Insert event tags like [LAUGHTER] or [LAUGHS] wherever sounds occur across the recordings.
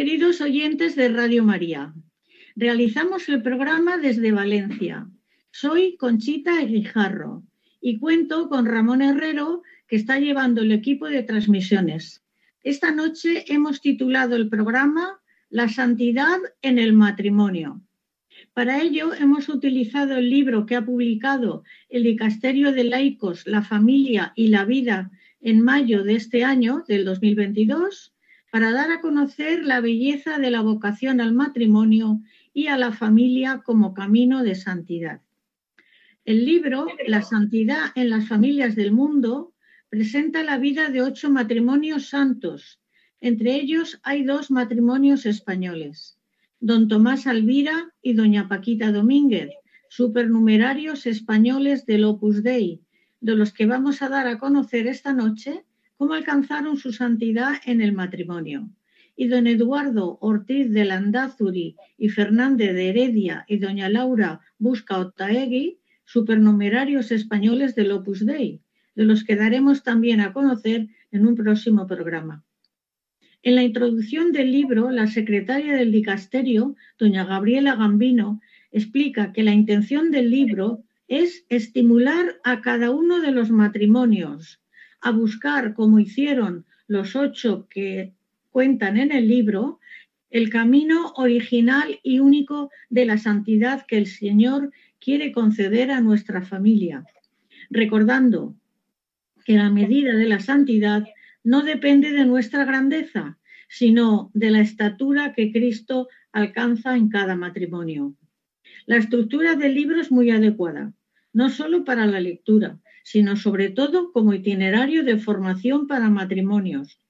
queridos oyentes de Radio María. Realizamos el programa desde Valencia. Soy Conchita Guijarro y cuento con Ramón Herrero, que está llevando el equipo de transmisiones. Esta noche hemos titulado el programa La santidad en el matrimonio. Para ello hemos utilizado el libro que ha publicado el Dicasterio de Laicos, la Familia y la Vida en mayo de este año, del 2022, para dar a conocer la belleza de la vocación al matrimonio y a la familia como camino de santidad. El libro La santidad en las familias del mundo presenta la vida de ocho matrimonios santos. Entre ellos hay dos matrimonios españoles, don Tomás Alvira y doña Paquita Domínguez, supernumerarios españoles del Opus Dei, de los que vamos a dar a conocer esta noche cómo alcanzaron su santidad en el matrimonio. Y don Eduardo Ortiz de Landazuri y Fernández de Heredia y doña Laura Busca Otaegui, supernumerarios españoles del Opus Dei, de los que daremos también a conocer en un próximo programa. En la introducción del libro, la secretaria del dicasterio, doña Gabriela Gambino, explica que la intención del libro es estimular a cada uno de los matrimonios a buscar, como hicieron los ocho que cuentan en el libro, el camino original y único de la santidad que el Señor quiere conceder a nuestra familia, recordando que la medida de la santidad no depende de nuestra grandeza, sino de la estatura que Cristo alcanza en cada matrimonio. La estructura del libro es muy adecuada, no solo para la lectura, sino sobre todo como itinerario de formación para matrimonios.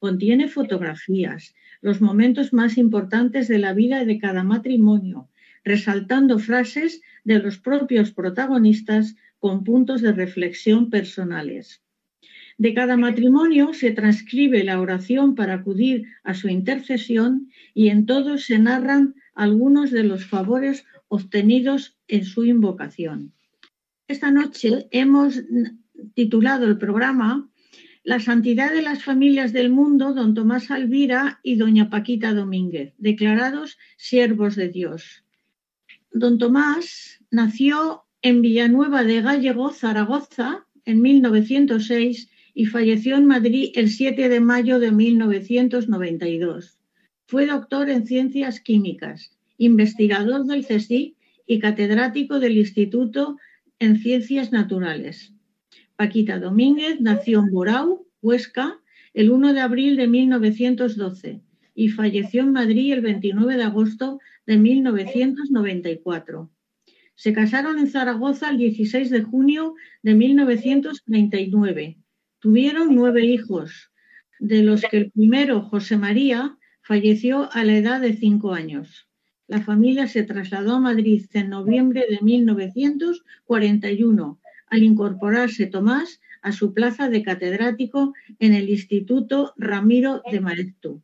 Contiene fotografías, los momentos más importantes de la vida de cada matrimonio, resaltando frases de los propios protagonistas con puntos de reflexión personales. De cada matrimonio se transcribe la oración para acudir a su intercesión y en todos se narran algunos de los favores obtenidos en su invocación. Esta noche hemos titulado el programa La santidad de las familias del mundo, don Tomás Alvira y doña Paquita Domínguez, declarados siervos de Dios. Don Tomás nació en Villanueva de Gallego, Zaragoza, en 1906 y falleció en Madrid el 7 de mayo de 1992. Fue doctor en ciencias químicas, investigador del CSIC y catedrático del Instituto en Ciencias Naturales. Paquita Domínguez nació en Borau, Huesca, el 1 de abril de 1912 y falleció en Madrid el 29 de agosto de 1994. Se casaron en Zaragoza el 16 de junio de 1939. Tuvieron nueve hijos, de los que el primero, José María, falleció a la edad de cinco años. La familia se trasladó a Madrid en noviembre de 1941 al incorporarse Tomás a su plaza de catedrático en el Instituto Ramiro de Maeztu.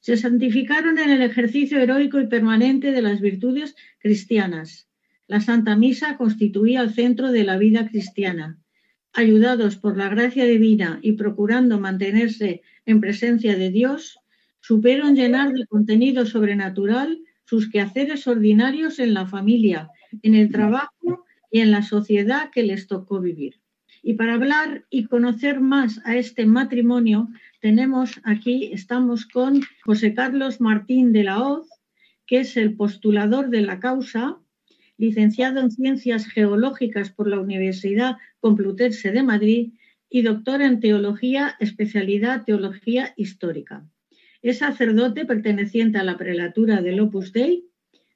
Se santificaron en el ejercicio heroico y permanente de las virtudes cristianas. La Santa Misa constituía el centro de la vida cristiana. Ayudados por la gracia divina y procurando mantenerse en presencia de Dios, supieron llenar de contenido sobrenatural sus quehaceres ordinarios en la familia, en el trabajo y en la sociedad que les tocó vivir. Y para hablar y conocer más a este matrimonio, tenemos aquí, estamos con José Carlos Martín de la Hoz, que es el postulador de la causa, licenciado en Ciencias Geológicas por la Universidad Complutense de Madrid y doctor en Teología, especialidad Teología Histórica. Es sacerdote perteneciente a la prelatura del Opus Dei,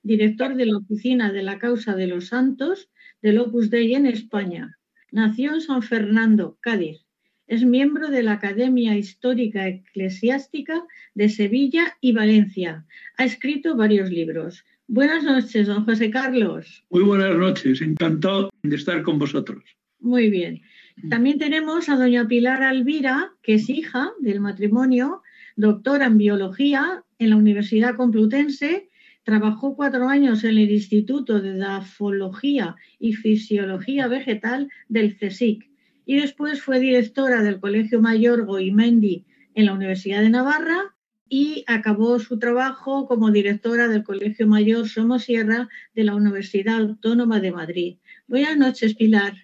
director de la Oficina de la Causa de los Santos del Opus Dei en España. Nació en San Fernando, Cádiz. Es miembro de la Academia Histórica Eclesiástica de Sevilla y Valencia. Ha escrito varios libros. Buenas noches, don José Carlos. Muy buenas noches, encantado de estar con vosotros. Muy bien. También tenemos a doña Pilar Alvira, que es hija del matrimonio, doctora en biología en la Universidad Complutense Trabajó cuatro años en el Instituto de Dafología y Fisiología Vegetal del CSIC y después fue directora del Colegio Mayor Goimendi en la Universidad de Navarra y acabó su trabajo como directora del Colegio Mayor Somosierra de la Universidad Autónoma de Madrid. Buenas noches, Pilar.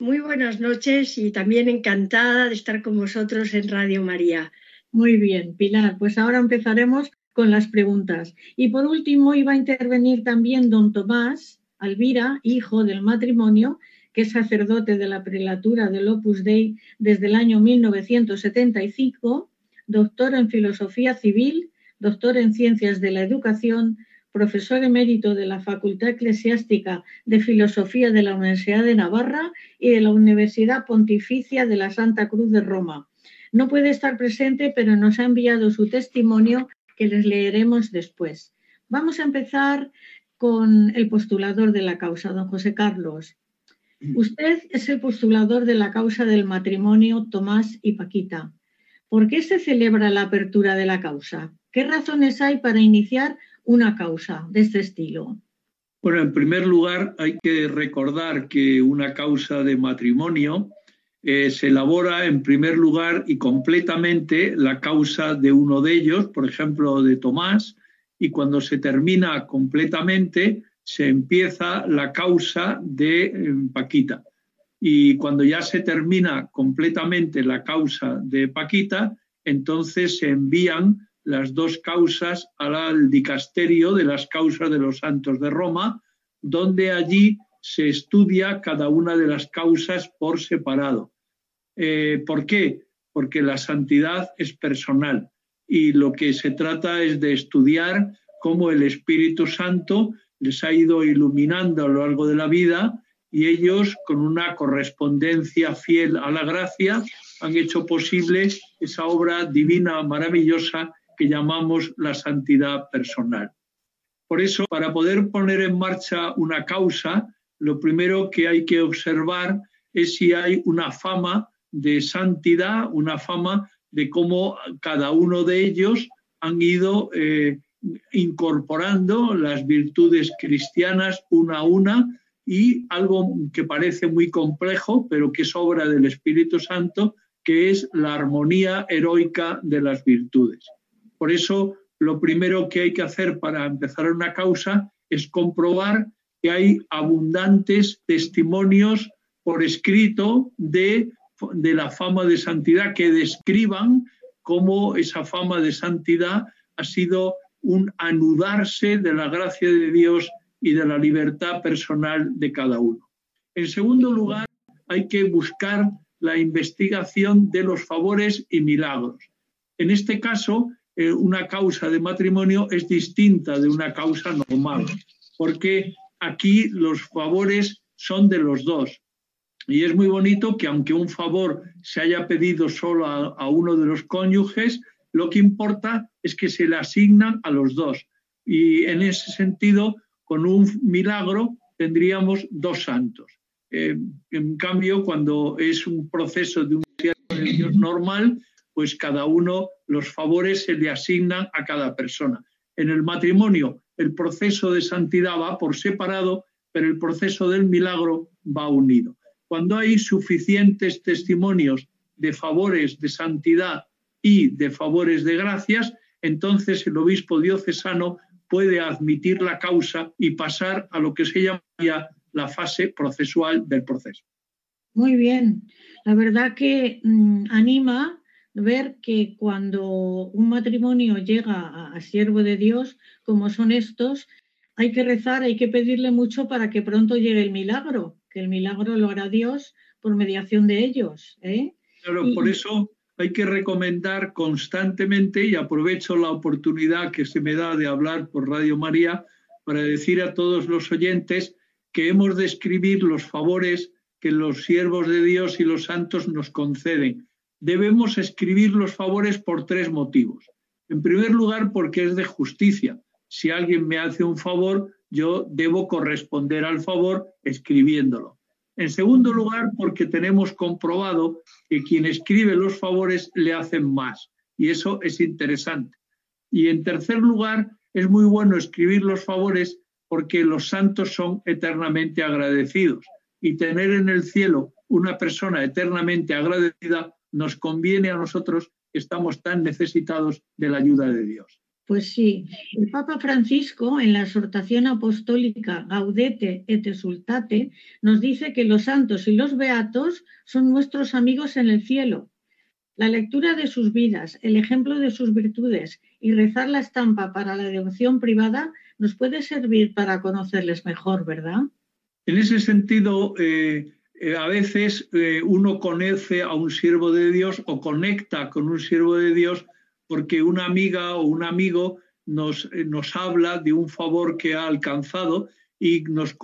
Muy buenas noches y también encantada de estar con vosotros en Radio María. Muy bien, Pilar. Pues ahora empezaremos con las preguntas. Y por último iba a intervenir también don Tomás Alvira, hijo del matrimonio, que es sacerdote de la prelatura del Opus Dei desde el año 1975, doctor en filosofía civil, doctor en ciencias de la educación, profesor emérito de la Facultad Eclesiástica de Filosofía de la Universidad de Navarra y de la Universidad Pontificia de la Santa Cruz de Roma. No puede estar presente, pero nos ha enviado su testimonio que les leeremos después. Vamos a empezar con el postulador de la causa, don José Carlos. Usted es el postulador de la causa del matrimonio Tomás y Paquita. ¿Por qué se celebra la apertura de la causa? ¿Qué razones hay para iniciar una causa de este estilo? Bueno, en primer lugar hay que recordar que una causa de matrimonio eh, se elabora en primer lugar y completamente la causa de uno de ellos, por ejemplo, de Tomás, y cuando se termina completamente, se empieza la causa de eh, Paquita. Y cuando ya se termina completamente la causa de Paquita, entonces se envían las dos causas al dicasterio de las causas de los santos de Roma, donde allí se estudia cada una de las causas por separado. Eh, ¿Por qué? Porque la santidad es personal y lo que se trata es de estudiar cómo el Espíritu Santo les ha ido iluminando a lo largo de la vida y ellos, con una correspondencia fiel a la gracia, han hecho posible esa obra divina maravillosa que llamamos la santidad personal. Por eso, para poder poner en marcha una causa, lo primero que hay que observar es si hay una fama de santidad, una fama de cómo cada uno de ellos han ido eh, incorporando las virtudes cristianas una a una y algo que parece muy complejo, pero que es obra del Espíritu Santo, que es la armonía heroica de las virtudes. Por eso, lo primero que hay que hacer para empezar una causa es comprobar que hay abundantes testimonios por escrito de, la fama de santidad que describan cómo esa fama de santidad ha sido un anudarse de la gracia de Dios y de la libertad personal de cada uno. En segundo lugar, hay que buscar la investigación de los favores y milagros. En este caso, eh, una causa de matrimonio es distinta de una causa normal, porque aquí los favores son de los dos. Y es muy bonito que aunque un favor se haya pedido solo a, uno de los cónyuges, lo que importa es que se le asignan a los dos. Y en ese sentido, con un milagro tendríamos dos santos. Eh, en cambio, cuando es un proceso de un Dios normal, pues cada uno los favores se le asignan a cada persona. En el matrimonio, el proceso de santidad va por separado, pero el proceso del milagro va unido. Cuando hay suficientes testimonios de favores de santidad y de favores de gracias, entonces el obispo diocesano puede admitir la causa y pasar a lo que se llamaría la fase procesual del proceso. Muy bien. La verdad que mm, anima ver que cuando un matrimonio llega a, siervo de Dios, como son estos, hay que rezar, hay que pedirle mucho para que pronto llegue el milagro, que el milagro lo hará Dios por mediación de ellos. ¿eh? Claro, por eso hay que recomendar constantemente, y aprovecho la oportunidad que se me da de hablar por Radio María, para decir a todos los oyentes que hemos de escribir los favores que los siervos de Dios y los santos nos conceden. Debemos escribir los favores por tres motivos. En primer lugar, porque es de justicia. Si alguien me hace un favor, yo debo corresponder al favor escribiéndolo. En segundo lugar, porque tenemos comprobado que quien escribe los favores le hacen más. Y eso es interesante. Y en tercer lugar, es muy bueno escribir los favores porque los santos son eternamente agradecidos. Y tener en el cielo una persona eternamente agradecida nos conviene a nosotros que estamos tan necesitados de la ayuda de Dios. Pues sí, el Papa Francisco en la exhortación apostólica Gaudete et Exultate nos dice que los santos y los beatos son nuestros amigos en el cielo. La lectura de sus vidas, el ejemplo de sus virtudes y rezar la estampa para la devoción privada nos puede servir para conocerles mejor, ¿verdad? En ese sentido, eh, eh, a veces eh, uno conoce a un siervo de Dios o conecta con un siervo de Dios porque una amiga o un amigo nos, eh, nos habla de un favor que ha alcanzado y nos,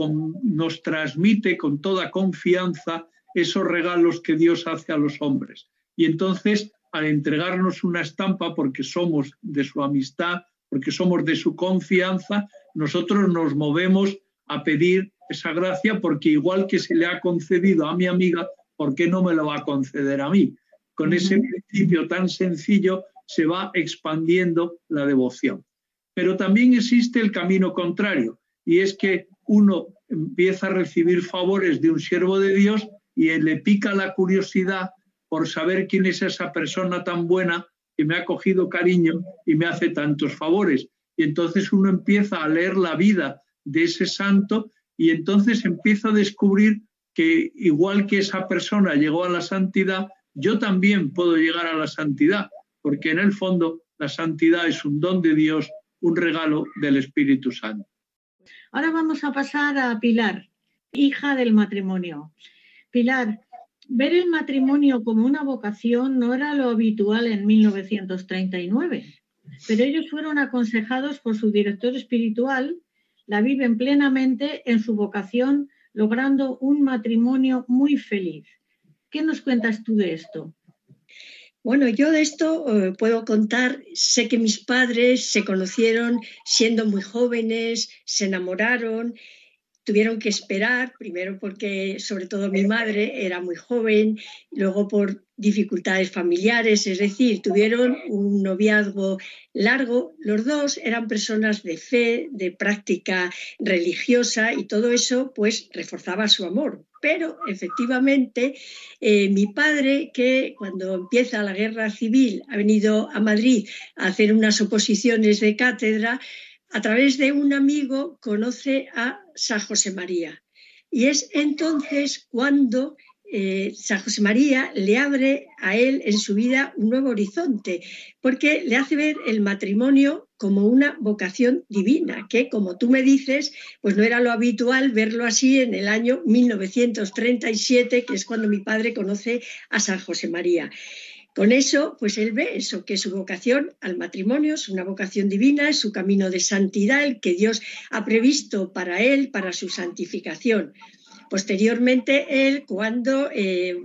nos transmite con toda confianza esos regalos que Dios hace a los hombres. Y entonces, al entregarnos una estampa, porque somos de su amistad, porque somos de su confianza, nosotros nos movemos a pedir esa gracia, porque igual que se le ha concedido a mi amiga, ¿por qué no me lo va a conceder a mí? Con ese principio tan sencillo se va expandiendo la devoción. Pero también existe el camino contrario, y es que uno empieza a recibir favores de un siervo de Dios y le pica la curiosidad por saber quién es esa persona tan buena que me ha cogido cariño y me hace tantos favores. Y entonces uno empieza a leer la vida de ese santo y entonces empieza a descubrir que igual que esa persona llegó a la santidad, yo también puedo llegar a la santidad porque en el fondo la santidad es un don de Dios, un regalo del Espíritu Santo. Ahora vamos a pasar a Pilar, hija del matrimonio. Pilar, ver el matrimonio como una vocación no era lo habitual en 1939, pero ellos fueron aconsejados por su director espiritual, la viven plenamente en su vocación, logrando un matrimonio muy feliz. ¿Qué nos cuentas tú de esto? Bueno, yo de esto eh, puedo contar, sé que mis padres se conocieron siendo muy jóvenes, se enamoraron, tuvieron que esperar, primero porque sobre todo mi madre era muy joven, luego por dificultades familiares, es decir, tuvieron un noviazgo largo. Los dos eran personas de fe, de práctica religiosa y todo eso pues reforzaba su amor. Pero efectivamente eh, mi padre, que cuando empieza la guerra civil ha venido a Madrid a hacer unas oposiciones de cátedra, a través de un amigo conoce a San José María. Y es entonces cuando eh, San José María le abre a él en su vida un nuevo horizonte, porque le hace ver el matrimonio como una vocación divina, que como tú me dices, pues no era lo habitual verlo así en el año 1937, que es cuando mi padre conoce a San José María. Con eso, pues él ve eso, que su vocación al matrimonio es una vocación divina, es su camino de santidad, el que Dios ha previsto para él, para su santificación. Posteriormente, él, cuando eh,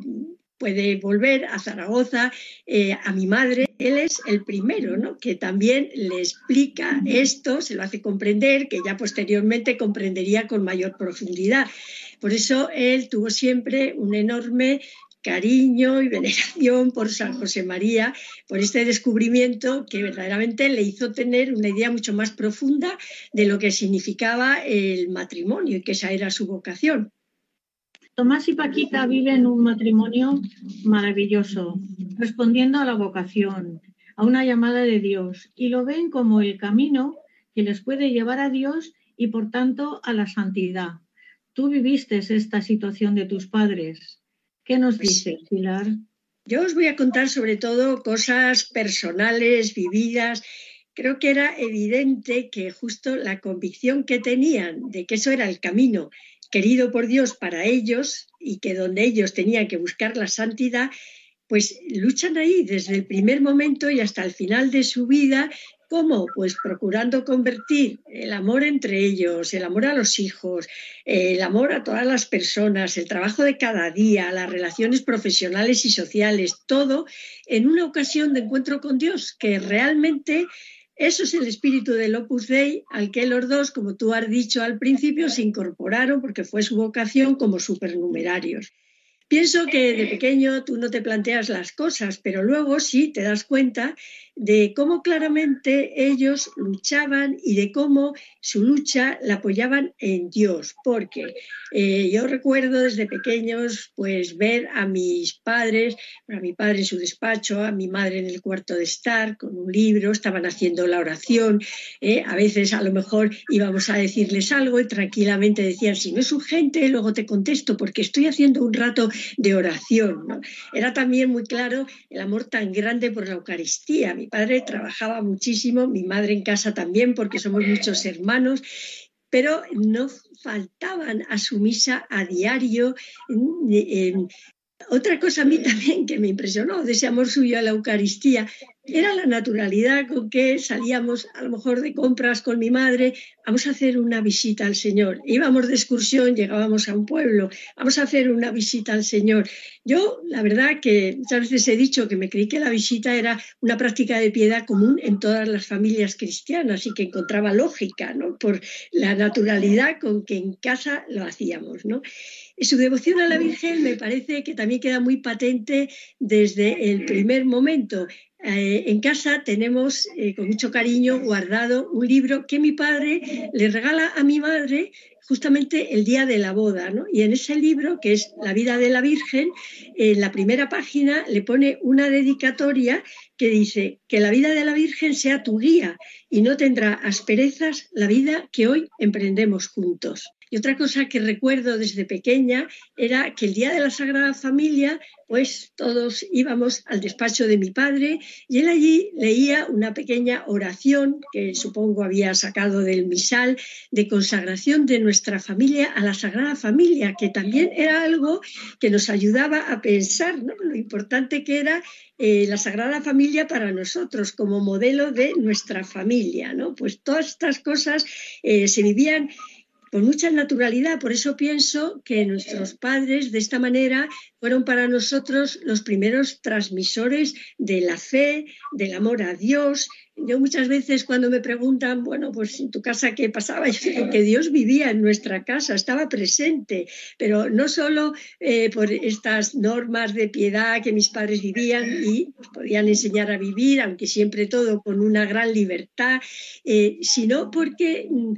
puede volver a Zaragoza, eh, a mi madre, él es el primero, ¿no? que también le explica esto, se lo hace comprender, que ya posteriormente comprendería con mayor profundidad. Por eso él tuvo siempre un enorme cariño y veneración por San José María, por este descubrimiento que verdaderamente le hizo tener una idea mucho más profunda de lo que significaba el matrimonio y que esa era su vocación. Tomás y Paquita viven un matrimonio maravilloso, respondiendo a la vocación, a una llamada de Dios, y lo ven como el camino que les puede llevar a Dios y por tanto a la santidad. Tú viviste esta situación de tus padres. ¿Qué nos pues dices, Pilar? Yo os voy a contar sobre todo cosas personales, vividas. Creo que era evidente que justo la convicción que tenían de que eso era el camino querido por Dios para ellos y que donde ellos tenían que buscar la santidad, pues luchan ahí desde el primer momento y hasta el final de su vida. ¿Cómo? Pues procurando convertir el amor entre ellos, el amor a los hijos, el amor a todas las personas, el trabajo de cada día, las relaciones profesionales y sociales, todo en una ocasión de encuentro con Dios que realmente eso es el espíritu del Opus Dei al que los dos, como tú has dicho al principio, se incorporaron porque fue su vocación como supernumerarios. Pienso que de pequeño tú no te planteas las cosas, pero luego sí te das cuenta de cómo claramente ellos luchaban y de cómo su lucha la apoyaban en Dios, porque eh, yo recuerdo desde pequeños pues ver a mis padres, a mi padre en su despacho, a mi madre en el cuarto de estar con un libro, estaban haciendo la oración, eh, a veces a lo mejor íbamos a decirles algo y tranquilamente decían, si no es urgente, luego te contesto porque estoy haciendo un rato de oración. Era también muy claro el amor tan grande por la Eucaristía mi padre trabajaba muchísimo, mi madre en casa también, porque somos muchos hermanos, pero no faltaban a su misa a diario. otra cosa a mí también que me impresionó de ese amor suyo a la Eucaristía era la naturalidad con que salíamos a lo mejor de compras con mi madre, vamos a hacer una visita al Señor. Íbamos de excursión, llegábamos a un pueblo, vamos a hacer una visita al Señor. Yo, la verdad que muchas veces he dicho que me creí que la visita era una práctica de piedad común en todas las familias cristianas y que encontraba lógica, ¿no? Por la naturalidad con que en casa lo hacíamos, ¿no? Su devoción a la Virgen me parece que también queda muy patente desde el primer momento. Eh, en casa tenemos eh, con mucho cariño guardado un libro que mi padre le regala a mi madre justamente el día de la boda, Y en ese libro, que es La vida de la Virgen, en la primera página le pone una dedicatoria que dice que la vida de la Virgen sea tu guía y no tendrá asperezas la vida que hoy emprendemos juntos. Y otra cosa que recuerdo desde pequeña era que el día de la Sagrada Familia, pues todos íbamos al despacho de mi padre y él allí leía una pequeña oración que supongo había sacado del misal de consagración de nuestra familia a la Sagrada Familia, que también era algo que nos ayudaba a pensar lo importante que era eh, la Sagrada Familia para nosotros como modelo de nuestra familia. Pues todas estas cosas eh, se vivían con mucha naturalidad. Por eso pienso que nuestros padres de esta manera fueron para nosotros los primeros transmisores de la fe, del amor a Dios. Yo muchas veces cuando me preguntan, bueno, pues en tu casa qué pasaba, [LAUGHS] yo digo que Dios vivía en nuestra casa, estaba presente, pero no solo eh, por estas normas de piedad que mis padres vivían y podían enseñar a vivir, aunque siempre todo con una gran libertad, eh, sino porque mm,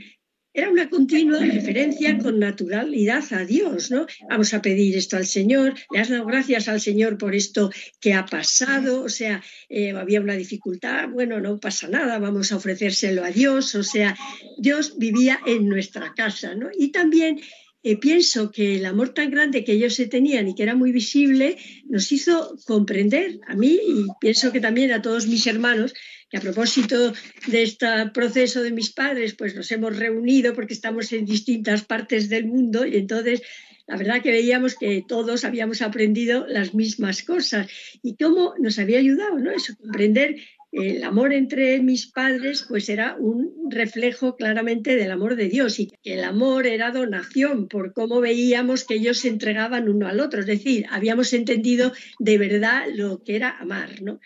era una continua referencia con naturalidad a Dios, ¿no? Vamos a pedir esto al Señor, le has dado gracias al Señor por esto que ha pasado, o sea, eh, había una dificultad, bueno, no pasa nada, vamos a ofrecérselo a Dios, o sea, Dios vivía en nuestra casa, ¿no? Y también eh, pienso que el amor tan grande que ellos se tenían y que era muy visible nos hizo comprender a mí y pienso que también a todos mis hermanos a propósito de este proceso de mis padres, pues nos hemos reunido porque estamos en distintas partes del mundo y entonces la verdad que veíamos que todos habíamos aprendido las mismas cosas y cómo nos había ayudado, ¿no? Eso, comprender el amor entre mis padres pues era un reflejo claramente del amor de Dios y que el amor era donación por cómo veíamos que ellos se entregaban uno al otro, es decir, habíamos entendido de verdad lo que era amar, ¿no?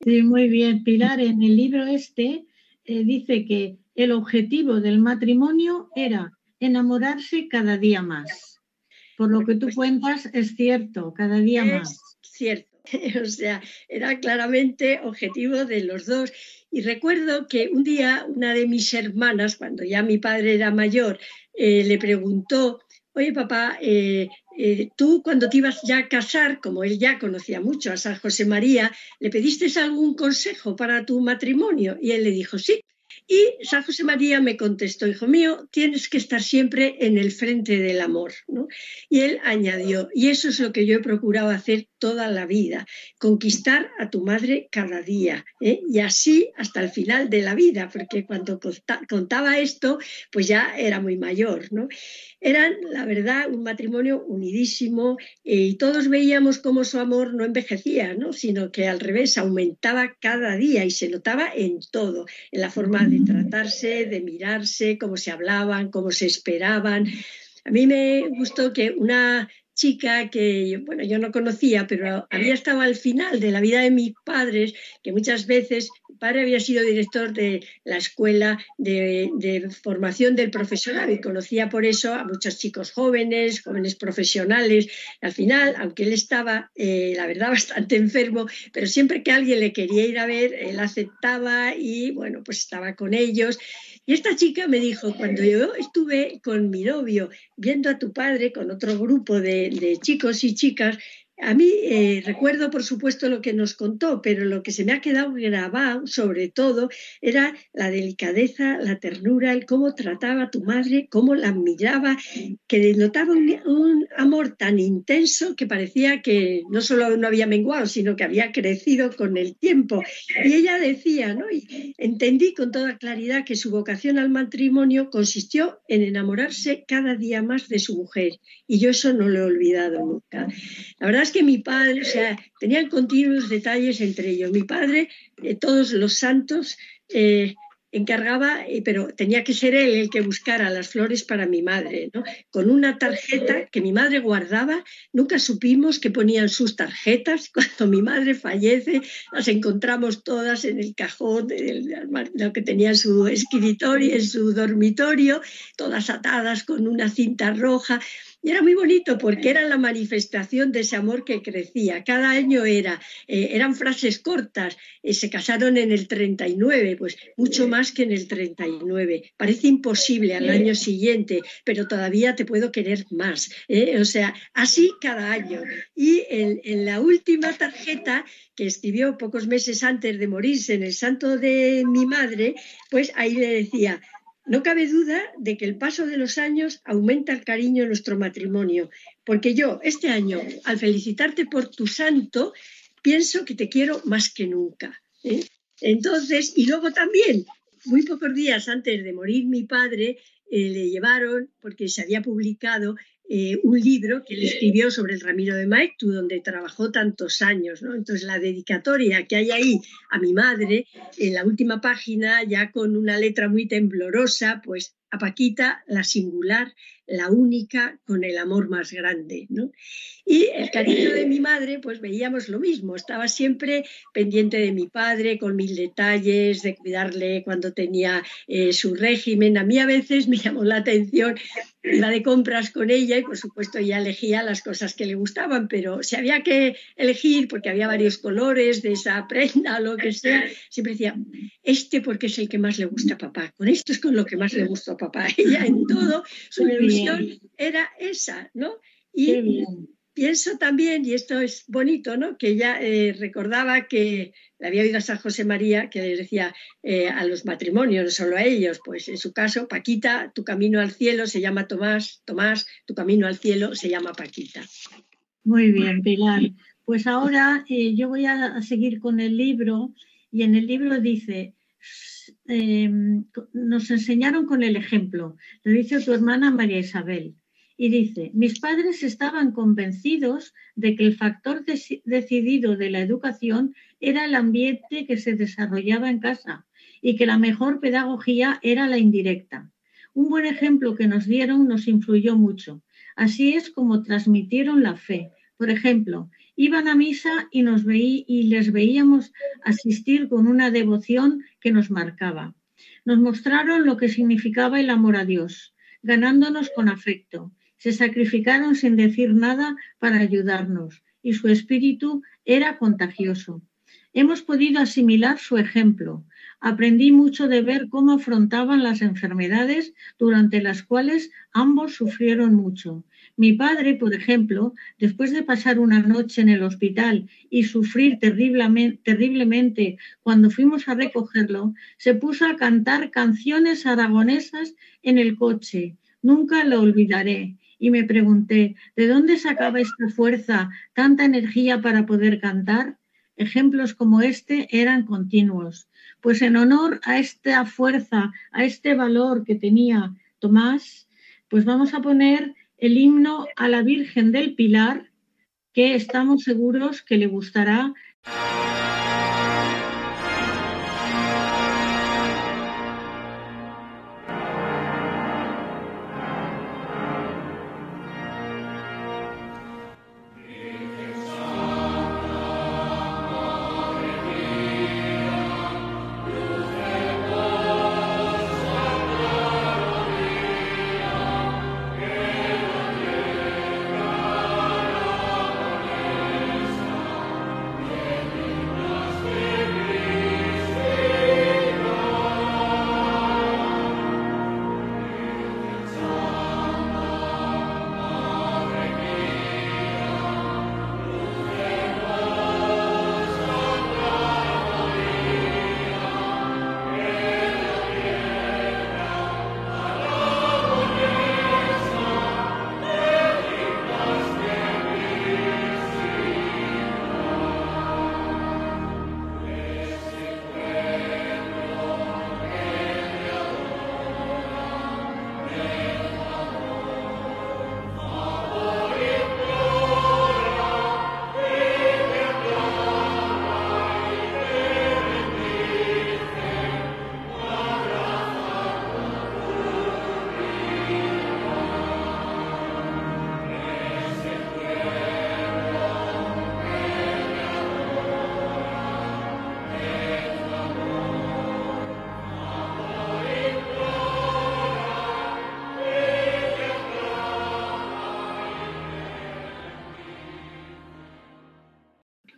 Sí, muy bien. Pilar, en el libro este eh, dice que el objetivo del matrimonio era enamorarse cada día más. Por lo que tú pues cuentas, es cierto, cada día más. Es cierto. [LAUGHS] O sea, era claramente objetivo de los dos. Y recuerdo que un día una de mis hermanas, cuando ya mi padre era mayor, eh, le preguntó, oye papá, eh, eh, tú cuando te ibas ya a casar, como él ya conocía mucho a San José María, ¿le pediste algún consejo para tu matrimonio? Y él le dijo, sí. Y San José María me contestó, hijo mío, tienes que estar siempre en el frente del amor. Y él añadió, y eso es lo que yo he procurado hacer toda la vida, conquistar a tu madre cada día, ¿eh? y así hasta el final de la vida, porque cuando contaba esto, pues ya era muy mayor. ¿no? Eran, la verdad, un matrimonio unidísimo eh, y todos veíamos cómo su amor no envejecía, ¿no? sino que al revés aumentaba cada día y se notaba en todo, en la forma de tratarse, de mirarse, cómo se hablaban, cómo se esperaban. A mí me gustó que una chica que, bueno, yo no conocía, pero había estado al final de la vida de mis padres, que muchas veces mi padre había sido director de la escuela de, formación del profesorado y conocía por eso a muchos chicos jóvenes, jóvenes profesionales. Al final, aunque él estaba, eh, la verdad, [LAUGHS] bastante enfermo, pero siempre que alguien le quería ir a ver, él aceptaba y, bueno, pues estaba con ellos. Y esta chica me dijo, cuando yo estuve con mi novio viendo a tu padre con otro grupo de, de chicos y chicas, a mí eh, recuerdo, por supuesto, lo que nos contó, pero lo que se me ha quedado grabado, sobre todo, era la delicadeza, la ternura, el cómo trataba a tu madre, cómo la miraba, que denotaba un, amor tan intenso que parecía que no solo no había menguado, sino que había crecido con el tiempo. Y ella decía, ¿no? Y entendí con toda claridad que su vocación al matrimonio consistió en enamorarse cada día más de su mujer. Y yo eso no lo he olvidado nunca. La verdad que mi padre, o sea, tenían continuos detalles entre ellos. Mi padre, todos los santos, eh, encargaba, eh, pero tenía que ser él el que buscara las flores para mi madre, ¿no? con una tarjeta que mi madre guardaba. Nunca supimos que ponían sus tarjetas. [LAUGHS] Cuando mi madre fallece, las encontramos todas en el cajón de lo que tenía su escritorio, en su dormitorio, todas atadas con una cinta roja. Y era muy bonito porque era la manifestación de ese amor que crecía. Cada año era, eh, eran frases cortas. Eh, se casaron en el 39, pues mucho más que en el 39. Parece imposible al año siguiente, pero todavía te puedo querer más. ¿eh? O sea, así cada año. Y en, en la última tarjeta que escribió pocos meses antes de morirse en el santo de mi madre, pues ahí le decía, no cabe duda de que el paso de los años aumenta el cariño en nuestro matrimonio, porque yo este año, al felicitarte por tu santo, pienso que te quiero más que nunca. ¿eh? Entonces, y luego también, muy pocos días antes de morir mi padre, eh, le llevaron, porque se había publicado eh, un libro que él escribió sobre el Ramiro de Maectu, donde trabajó tantos años. ¿no? Entonces, la dedicatoria que hay ahí a mi madre, en la última página, ya con una letra muy temblorosa, pues a Paquita, la singular, la única, con el amor más grande. ¿no? Y el cariño de mi madre, pues veíamos lo mismo, estaba siempre pendiente de mi padre, con mil detalles, de cuidarle cuando tenía eh, su régimen. A mí a veces me llamó la atención, iba de compras con ella y por supuesto ella elegía las cosas que le gustaban, pero si había que elegir, porque había varios colores de esa prenda o lo que sea, siempre decía, este porque es el que más le gusta a papá, con esto es con lo que más le gusta a papá. [LAUGHS] Ella en todo, su ilusión era esa, ¿no? Y pienso también, y esto es bonito, ¿no? que ella eh, recordaba que le había oído a San José María que le decía eh, a los matrimonios, no solo a ellos, pues en su caso, Paquita, tu camino al cielo se llama Tomás, Tomás, tu camino al cielo se llama Paquita. Muy bien, Pilar. Pues ahora eh, yo voy a seguir con el libro y en el libro dice, nos enseñaron con el ejemplo, lo dice tu hermana María Isabel y dice, mis padres estaban convencidos de que el factor decidido de la educación era el ambiente que se desarrollaba en casa y que la mejor pedagogía era la indirecta. Un buen ejemplo que nos dieron nos influyó mucho. Así es como transmitieron la fe. Por ejemplo, iban a misa y, nos veí, y les veíamos asistir con una devoción que nos marcaba. Nos mostraron lo que significaba el amor a Dios, ganándonos con afecto se sacrificaron sin decir nada para ayudarnos y su espíritu era contagioso. Hemos podido asimilar su ejemplo. Aprendí mucho de ver cómo afrontaban las enfermedades durante las cuales ambos sufrieron mucho. Mi padre, por ejemplo, después de pasar una noche en el hospital y sufrir terriblemente, terriblemente, cuando fuimos a recogerlo, se puso a cantar canciones aragonesas en el coche. Nunca lo olvidaré. Y me pregunté, ¿de dónde sacaba esta fuerza, tanta energía para poder cantar? Ejemplos como este eran continuos. Pues en honor a esta fuerza, a este valor que tenía Tomás, pues vamos a poner el himno a la Virgen del Pilar, que estamos seguros que le gustará.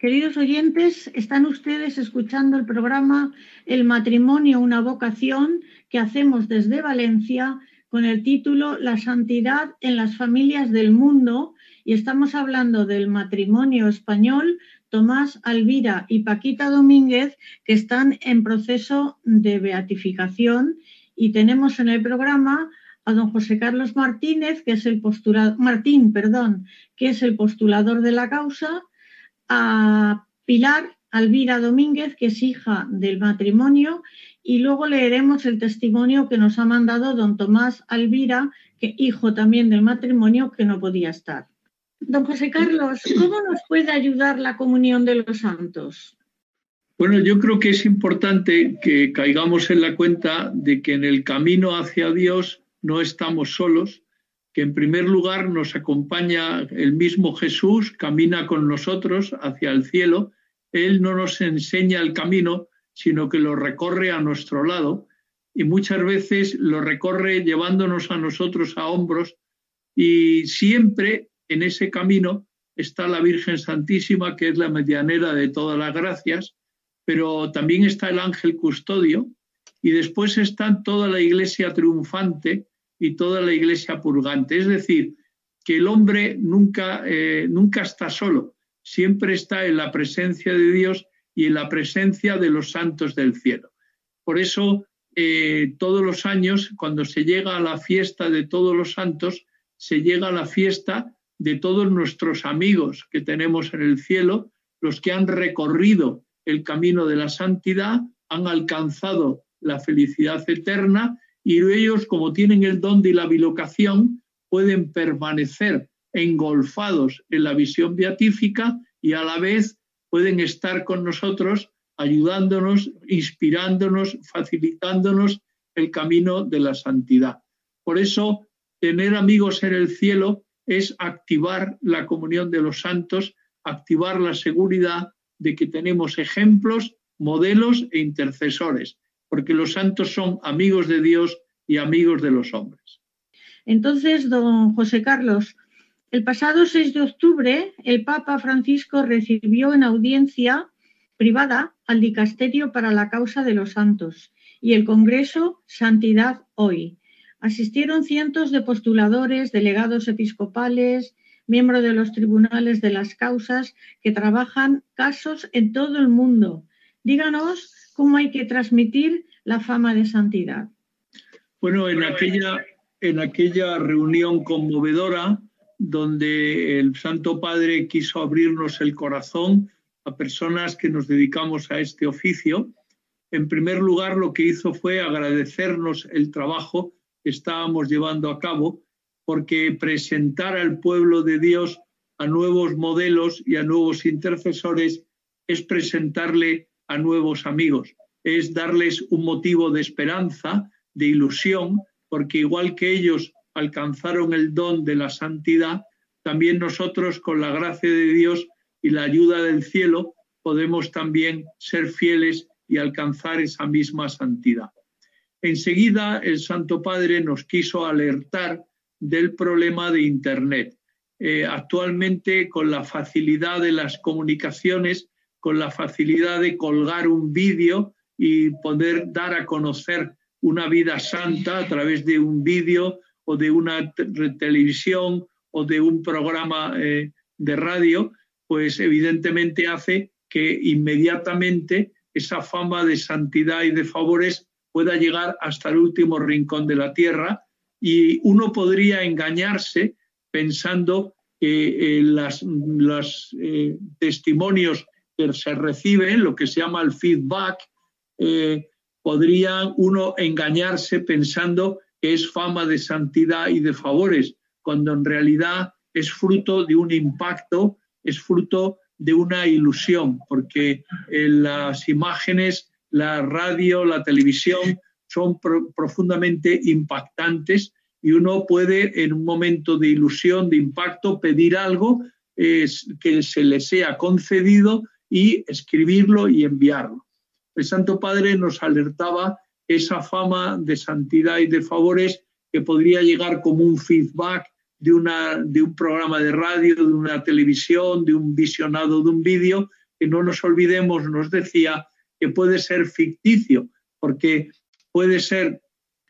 Queridos oyentes, están ustedes escuchando el programa El matrimonio, una vocación que hacemos desde Valencia con el título La santidad en las familias del mundo. Y estamos hablando del matrimonio español Tomás Alvira y Paquita Domínguez que están en proceso de beatificación. Y tenemos en el programa a don José Carlos Martínez, que es el postulador, Martín, perdón, que es el postulador de la causa, a Pilar Alvira Domínguez, que es hija del matrimonio, y luego leeremos el testimonio que nos ha mandado don Tomás Alvira, que hijo también del matrimonio, que no podía estar. Don José Carlos, ¿cómo nos puede ayudar la comunión de los santos? Bueno, yo creo que es importante que caigamos en la cuenta de que en el camino hacia Dios no estamos solos, que en primer lugar nos acompaña el mismo Jesús, camina con nosotros hacia el cielo. Él no nos enseña el camino, sino que lo recorre a nuestro lado y muchas veces lo recorre llevándonos a nosotros a hombros y siempre en ese camino está la Virgen Santísima, que es la medianera de todas las gracias, pero también está el ángel custodio y después está toda la iglesia triunfante y toda la iglesia purgante. Es decir, que el hombre nunca, eh, nunca está solo, siempre está en la presencia de Dios y en la presencia de los santos del cielo. Por eso, eh, todos los años, cuando se llega a la fiesta de todos los santos, se llega a la fiesta de todos nuestros amigos que tenemos en el cielo, los que han recorrido el camino de la santidad, han alcanzado la felicidad eterna y ellos, como tienen el don de la bilocación, pueden permanecer engolfados en la visión beatífica y a la vez pueden estar con nosotros ayudándonos, inspirándonos, facilitándonos el camino de la santidad. Por eso, tener amigos en el cielo es activar la comunión de los santos, activar la seguridad de que tenemos ejemplos, modelos e intercesores porque los santos son amigos de Dios y amigos de los hombres. Entonces, don José Carlos, el pasado 6 de octubre, el Papa Francisco recibió en audiencia privada al Dicasterio para la Causa de los Santos y el Congreso Santidad Hoy. Asistieron cientos de postuladores, delegados episcopales, miembros de los tribunales de las causas que trabajan casos en todo el mundo. Díganos cómo hay que transmitir la fama de santidad. Bueno, en aquella, en aquella reunión conmovedora donde el Santo Padre quiso abrirnos el corazón a personas que nos dedicamos a este oficio, en primer lugar lo que hizo fue agradecernos el trabajo que estábamos llevando a cabo, porque presentar al pueblo de Dios a nuevos modelos y a nuevos intercesores es presentarle a nuevos amigos, es darles un motivo de esperanza, de ilusión, porque igual que ellos alcanzaron el don de la santidad, también nosotros con la gracia de Dios y la ayuda del cielo podemos también ser fieles y alcanzar esa misma santidad. Enseguida el Santo Padre nos quiso alertar del problema de Internet. Eh, actualmente con la facilidad de las comunicaciones, con la facilidad de colgar un vídeo y poder dar a conocer una vida santa a través de un vídeo o de una televisión o de un programa eh, de radio, pues evidentemente hace que inmediatamente esa fama de santidad y de favores pueda llegar hasta el último rincón de la tierra y uno podría engañarse pensando que eh, los eh, testimonios se reciben, lo que se llama el feedback, podría uno engañarse pensando es fama de santidad y de favores, cuando en realidad es fruto de un impacto, es fruto de una ilusión, porque eh, las imágenes, la radio, la televisión son profundamente impactantes y uno puede en un momento de ilusión, de impacto, pedir algo que se le sea concedido y escribirlo y enviarlo. El Santo Padre nos alertaba esa fama de santidad y de favores que podría llegar como un feedback de, una, de un programa de radio, de una televisión, de un visionado de un vídeo, que no nos olvidemos, nos decía que puede ser ficticio, porque puede ser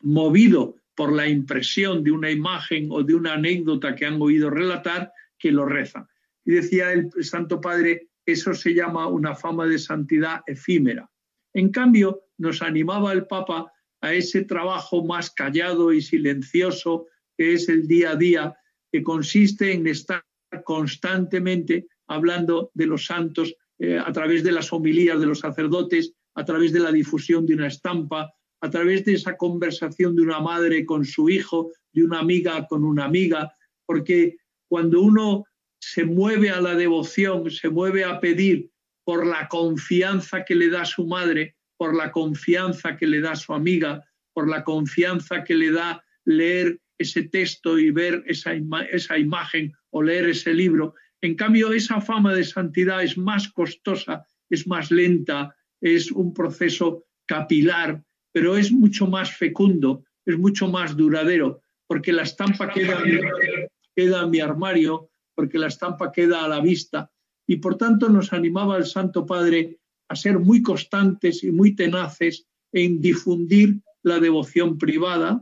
movido por la impresión de una imagen o de una anécdota que han oído relatar, que lo rezan. Y decía el Santo Padre, eso se llama una fama de santidad efímera. En cambio, nos animaba el Papa a ese trabajo más callado y silencioso que es el día a día, que consiste en estar constantemente hablando de los santos eh, a través de las homilías de los sacerdotes, a través de la difusión de una estampa, a través de esa conversación de una madre con su hijo, de una amiga con una amiga, porque cuando uno se mueve a la devoción, se mueve a pedir por la confianza que le da su madre, por la confianza que le da su amiga, por la confianza que le da leer ese texto y ver esa, esa imagen o leer ese libro. En cambio, esa fama de santidad es más costosa, es más lenta, es un proceso capilar, pero es mucho más fecundo, es mucho más duradero, porque la estampa queda, queda en mi armario, porque la estampa queda a la vista, y por tanto nos animaba el Santo Padre a ser muy constantes y muy tenaces en difundir la devoción privada,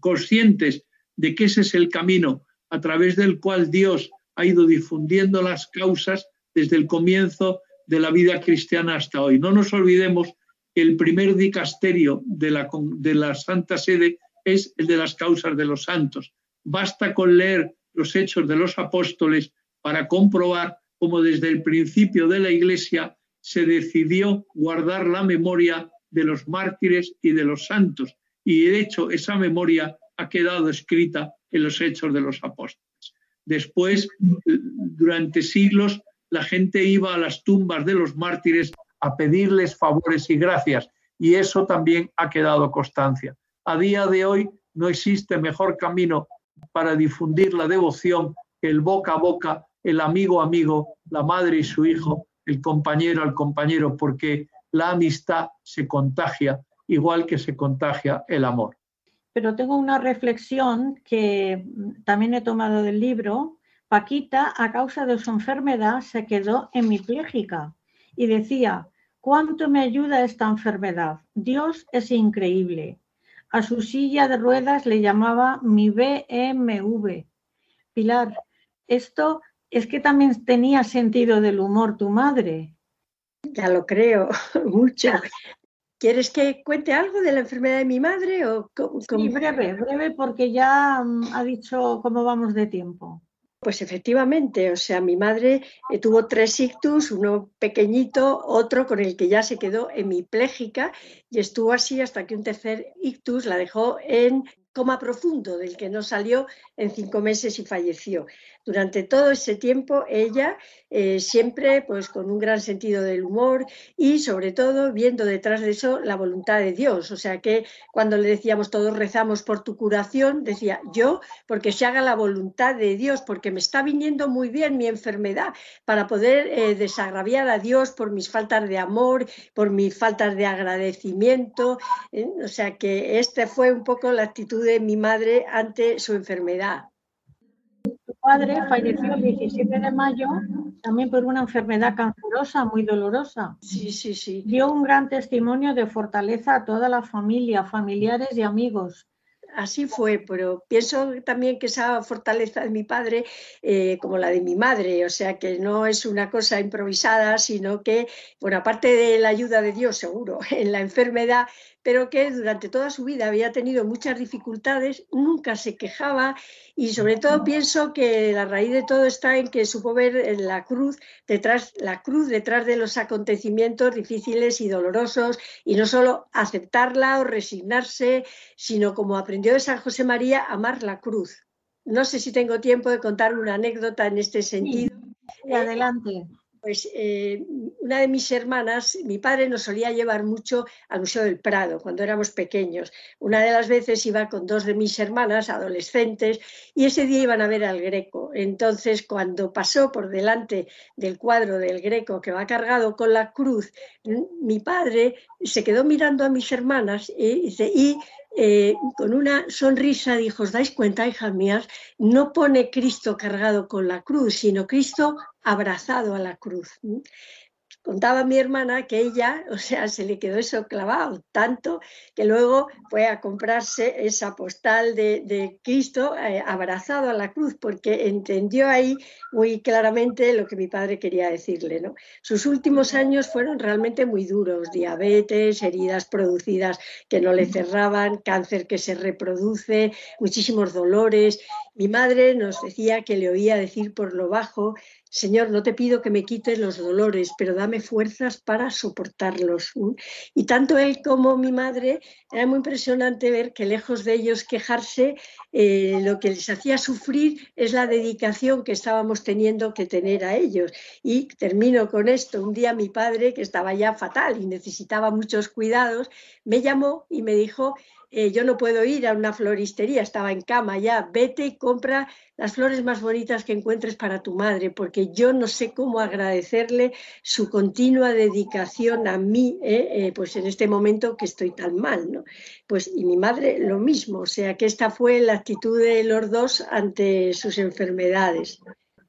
conscientes de que ese es el camino a través del cual Dios ha ido difundiendo las causas desde el comienzo de la vida cristiana hasta hoy. No nos olvidemos que el primer dicasterio de la, de la Santa Sede es el de las causas de los santos. Basta con leer los hechos de los apóstoles para comprobar como desde el principio de la Iglesia se decidió guardar la memoria de los mártires y de los santos. Y de hecho esa memoria ha quedado escrita en los hechos de los apóstoles. Después, durante siglos, la gente iba a las tumbas de los mártires a pedirles favores y gracias. Y eso también ha quedado constancia. A día de hoy no existe mejor camino para difundir la devoción el boca a boca el amigo amigo, la madre y su hijo, el compañero al compañero, porque la amistad se contagia igual que se contagia el amor. pero tengo una reflexión que también he tomado del libro. Paquita, a causa de su enfermedad, se quedó hemipléjica y decía, ¿cuánto me ayuda esta enfermedad? Dios es increíble. A su silla de ruedas le llamaba mi BMW. Pilar, esto es que también tenía sentido del humor tu madre. Ya lo creo, [LAUGHS] mucho. ¿Quieres que cuente algo de la enfermedad de mi madre? O Sí, breve, breve, porque ya mm, ha dicho cómo vamos de tiempo. Pues efectivamente, o sea, mi madre eh, tuvo tres ictus, uno pequeñito, otro con el que ya se quedó hemipléjica y estuvo así hasta que un tercer ictus la dejó en coma profundo, del que no salió en cinco meses y falleció durante todo ese tiempo ella eh, siempre pues con un gran sentido del humor y sobre todo viendo detrás de eso la voluntad de Dios. O sea que cuando le decíamos todos rezamos por tu curación, decía yo porque se haga la voluntad de Dios, porque me está viniendo muy bien mi enfermedad para poder eh, desagraviar a Dios por mis faltas de amor, por mis faltas de agradecimiento. ¿eh? O sea que esta fue un poco la actitud de mi madre ante su enfermedad padre falleció el 17 de mayo también por una enfermedad cancerosa muy dolorosa. Sí, sí, sí. Dio un gran testimonio de fortaleza a toda la familia, familiares y amigos. Así fue, pero pienso también que esa fortaleza de mi padre, eh, como la de mi madre, o sea que no es una cosa improvisada, sino que, bueno, aparte de la ayuda de Dios, seguro, [LAUGHS] en la enfermedad, pero que durante toda su vida había tenido muchas dificultades, nunca se quejaba y sobre todo pienso que la raíz de todo está en que supo ver la cruz detrás, la cruz detrás de los acontecimientos difíciles y dolorosos y no solo aceptarla o resignarse, sino como aprendió de San José María, amar la cruz. No sé si tengo tiempo de contar una anécdota en este sentido. adelante pues eh, una de mis hermanas, mi padre nos solía llevar mucho al Museo del Prado cuando éramos pequeños. Una de las veces iba con dos de mis hermanas, adolescentes, y ese día iban a ver al Greco. Entonces, cuando pasó por delante del cuadro del Greco que va cargado con la cruz, mi padre se quedó mirando a mis hermanas y, y eh, con una sonrisa dijo, ¿os dais cuenta, hijas mías? No pone Cristo cargado con la cruz, sino Cristo abrazado a la cruz contaba mi hermana que ella, [LAUGHS] o sea, se le quedó eso clavado tanto que luego fue a comprarse esa postal de, Cristo eh, abrazado a la cruz, porque entendió ahí muy claramente lo que mi padre quería decirle. ¿no? Sus últimos años fueron realmente muy duros, diabetes, heridas producidas que no le cerraban, cáncer que se reproduce, muchísimos dolores. Mi madre nos decía que le oía decir por lo bajo Señor, no te pido que me quites los dolores, pero dame fuerzas para soportarlos. Y tanto él como mi madre, era muy impresionante ver que lejos de ellos quejarse, eh, lo que les hacía sufrir es la dedicación que estábamos teniendo que tener a ellos. Y termino con esto. Un día mi padre, que estaba ya fatal y necesitaba muchos cuidados, me llamó y me dijo eh, yo no puedo ir a una floristería, estaba en cama ya, vete y compra las flores más bonitas que encuentres para tu madre, porque yo no sé cómo agradecerle su continua dedicación a mí, eh, eh, pues en este momento que estoy tan mal, ¿no? Pues y mi madre lo mismo, o sea que esta fue la actitud de los dos ante sus enfermedades.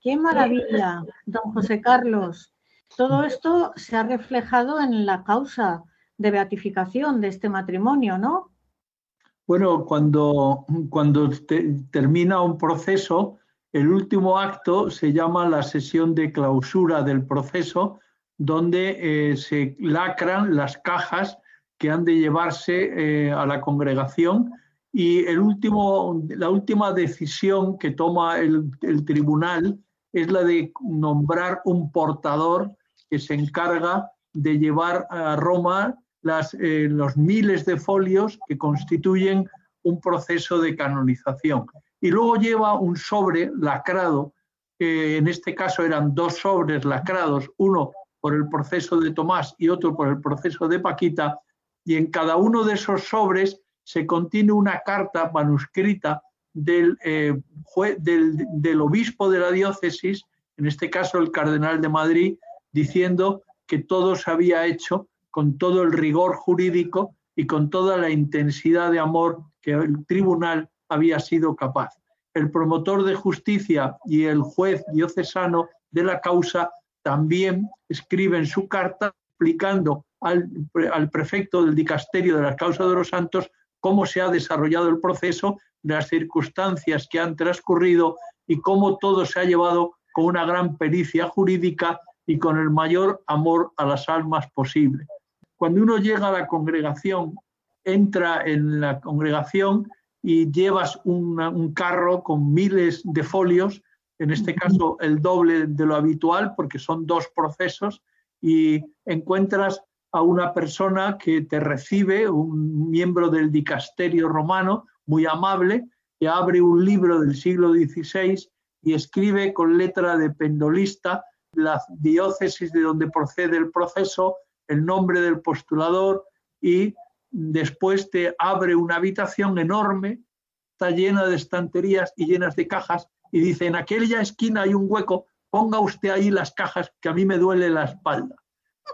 Qué maravilla, don José Carlos. Todo esto se ha reflejado en la causa de beatificación de este matrimonio, ¿no? Bueno, cuando, cuando termina un proceso, el último acto se llama la sesión de clausura del proceso, donde eh, se lacran las cajas que han de llevarse eh, a la congregación. Y el último, la última decisión que toma el, el tribunal es la de nombrar un portador que se encarga de llevar a Roma eh, los miles de folios que constituyen un proceso de canonización. Y luego lleva un sobre lacrado, en este caso eran dos sobres lacrados, uno por el proceso de Tomás y otro por el proceso de Paquita, y en cada uno de esos sobres se contiene una carta manuscrita del, eh, del, del, obispo de la diócesis, en este caso el cardenal de Madrid, diciendo que todo se había hecho con todo el rigor jurídico y con toda la intensidad de amor que el tribunal había sido capaz. El promotor de justicia y el juez diocesano de la causa también escriben su carta explicando al, al, prefecto del dicasterio de la causa de los santos cómo se ha desarrollado el proceso, las circunstancias que han transcurrido y cómo todo se ha llevado con una gran pericia jurídica y con el mayor amor a las almas posible. Cuando uno llega a la congregación, entra en la congregación y llevas un carro con miles de folios, en este caso el doble de lo habitual porque son dos procesos, y encuentras a una persona que te recibe, un miembro del dicasterio romano, muy amable, que abre un libro del siglo XVI y escribe con letra de pendolista la diócesis de donde procede el proceso, el nombre del postulador y después te abre una habitación enorme, está llena de estanterías y llenas de cajas y dice, en aquella esquina hay un hueco, ponga usted ahí las cajas que a mí me duele la espalda.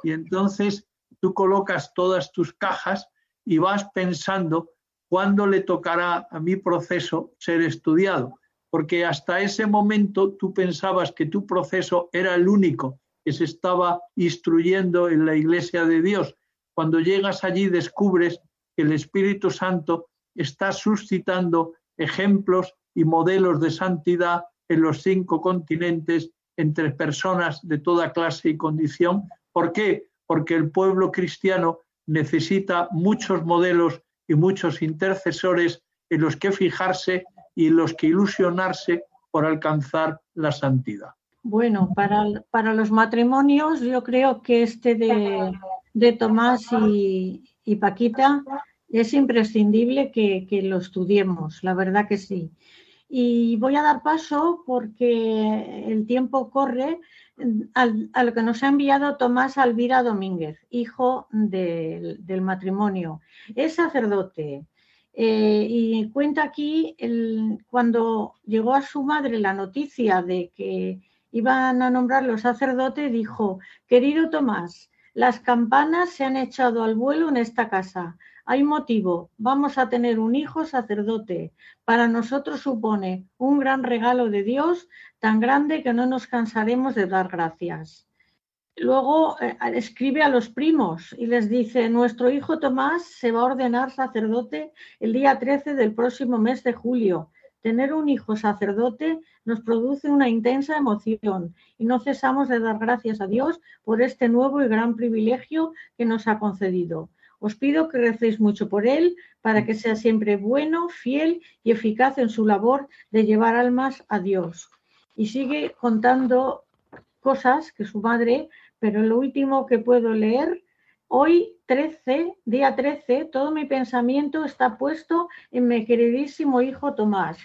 Y entonces tú colocas todas tus cajas y vas pensando cuándo le tocará a mi proceso ser estudiado porque hasta ese momento tú pensabas que tu proceso era el único que se estaba instruyendo en la iglesia de Dios. Cuando llegas allí descubres que el Espíritu Santo está suscitando ejemplos y modelos de santidad en los cinco continentes entre personas de toda clase y condición. ¿Por qué? Porque el pueblo cristiano necesita muchos modelos y muchos intercesores en los que fijarse y los que ilusionarse por alcanzar la santidad. Bueno, para, los matrimonios yo creo que este de, Tomás y, Paquita es imprescindible que, lo estudiemos, la verdad que sí. Y voy a dar paso porque el tiempo corre al, a lo que nos ha enviado Tomás Alvira Domínguez, hijo del, matrimonio. Es sacerdote, eh, y cuenta aquí cuando llegó a su madre la noticia de que iban a nombrarlo sacerdote, dijo, querido Tomás, las campanas se han echado al vuelo en esta casa. Hay motivo, vamos a tener un hijo sacerdote. Para nosotros supone un gran regalo de Dios, tan grande que no nos cansaremos de dar gracias. Luego eh, escribe a los primos y les dice, nuestro hijo Tomás se va a ordenar sacerdote el día 13 del próximo mes de julio. Tener un hijo sacerdote nos produce una intensa emoción y no cesamos de dar gracias a Dios por este nuevo y gran privilegio que nos ha concedido. Os pido que recéis mucho por él para que sea siempre bueno, fiel y eficaz en su labor de llevar almas a Dios. Y sigue contando cosas que su madre, pero lo último que puedo leer, hoy 13, día 13, todo mi pensamiento está puesto en mi queridísimo hijo Tomás.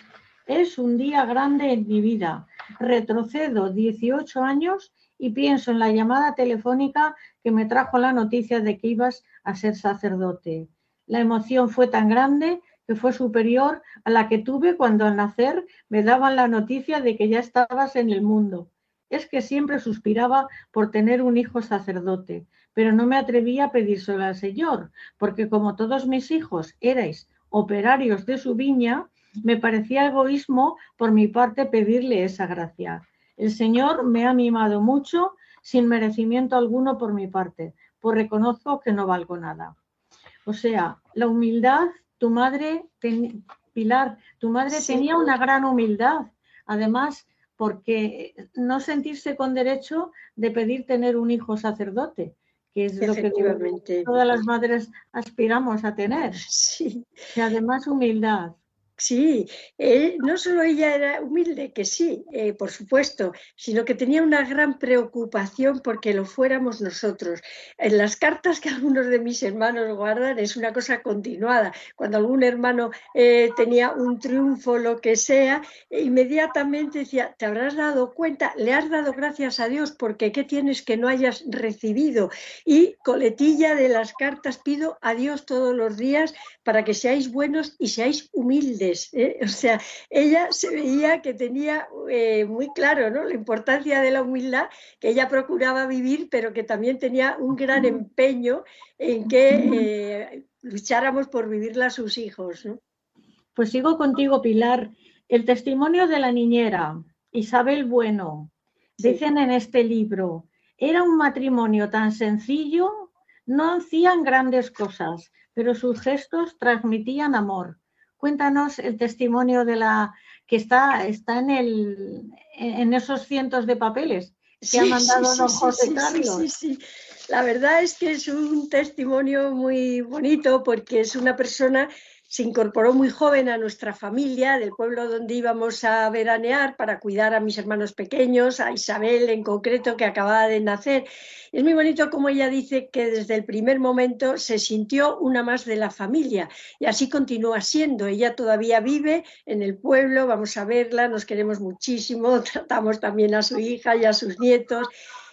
Es un día grande en mi vida. Retrocedo 18 años y pienso en la llamada telefónica que me trajo la noticia de que ibas a ser sacerdote. La emoción fue tan grande que fue superior a la que tuve cuando al nacer me daban la noticia de que ya estabas en el mundo es que siempre suspiraba por tener un hijo sacerdote, pero no me atrevía a pedírselo al Señor, porque como todos mis hijos erais operarios de su viña, me parecía egoísmo por mi parte pedirle esa gracia. El Señor me ha mimado mucho sin merecimiento alguno por mi parte, pues reconozco que no valgo nada. O sea, la humildad, tu madre, Pilar, tu madre sí. tenía una gran humildad. Además, porque no sentirse con derecho de pedir tener un hijo sacerdote, que es lo que todas las madres aspiramos a tener. Sí. Y además humildad. Sí, eh, no solo ella era humilde, que sí, eh, por supuesto, sino que tenía una gran preocupación porque lo fuéramos nosotros. En las cartas que algunos de mis hermanos guardan es una cosa continuada. Cuando algún hermano eh, tenía un triunfo, lo que sea, inmediatamente decía, te habrás dado cuenta, le has dado gracias a Dios porque ¿qué tienes que no hayas recibido? Y coletilla de las cartas, pido a Dios todos los días para que seáis buenos y seáis humildes ¿eh? O sea, ella se veía que tenía eh, muy claro ¿no? la importancia de la humildad, que ella procuraba vivir, pero que también tenía un gran empeño en que eh, lucháramos por vivirla a sus hijos. Pues sigo contigo, Pilar. El testimonio de la niñera, Isabel Bueno, dicen en este libro, era un matrimonio tan sencillo, no hacían grandes cosas, pero sus gestos transmitían amor. Cuéntanos el testimonio de la que está, está en, el, en esos cientos de papeles que ha mandado don José Carlos. La verdad es que es un testimonio muy bonito porque es una persona se incorporó muy joven a nuestra familia del pueblo donde íbamos a veranear para cuidar a mis hermanos pequeños, a Isabel en concreto que acababa de nacer. Es muy bonito como ella dice que desde el primer momento se sintió una más de la familia y así continúa siendo. Ella todavía vive en el pueblo, vamos a verla, nos queremos muchísimo, [LAUGHS] tratamos también a su hija y a sus nietos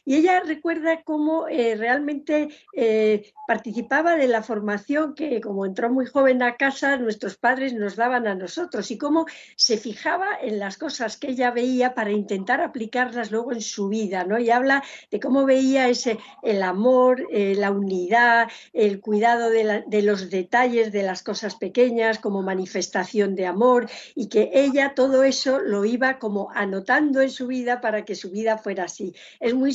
y ella recuerda cómo eh, realmente eh, participaba de la formación que, como entró muy joven a casa, nuestros padres nos daban a nosotros y cómo se fijaba en las cosas que ella veía para intentar aplicarlas luego en su vida, ¿no? Y habla de cómo veía ese, el amor, eh, la unidad, el cuidado de, los detalles de las cosas pequeñas como manifestación de amor y que ella todo eso lo iba como anotando en su vida para que su vida fuera así. Es muy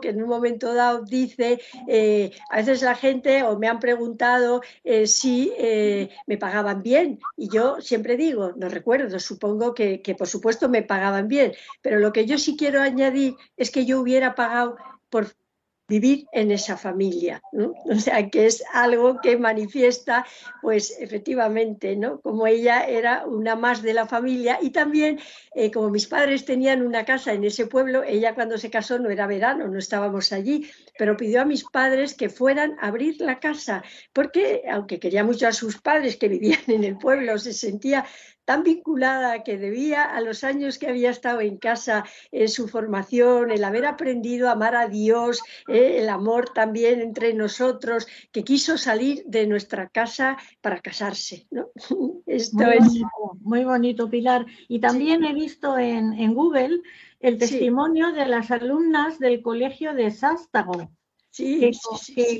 que en un momento dado dice, eh, a veces la gente o me han preguntado eh, si eh, me pagaban bien. Y yo siempre digo, no recuerdo, supongo que, que por supuesto me pagaban bien, pero lo que yo sí quiero añadir es que yo hubiera pagado por vivir en esa familia, O sea, que es algo que manifiesta, pues efectivamente, ¿no? Como ella era una más de la familia y también, eh, como mis padres tenían una casa en ese pueblo, ella cuando se casó no era verano, no estábamos allí, pero pidió a mis padres que fueran a abrir la casa, porque aunque quería mucho a sus padres que vivían en el pueblo, se sentía tan vinculada que debía a los años que había estado en casa, en su formación, el haber aprendido a amar a Dios, eh, el amor también entre nosotros, que quiso salir de nuestra casa para casarse. [LAUGHS] Esto muy, es... bonito, muy bonito, Pilar. Y también he visto en, Google el testimonio de las alumnas del colegio de Sástago. que,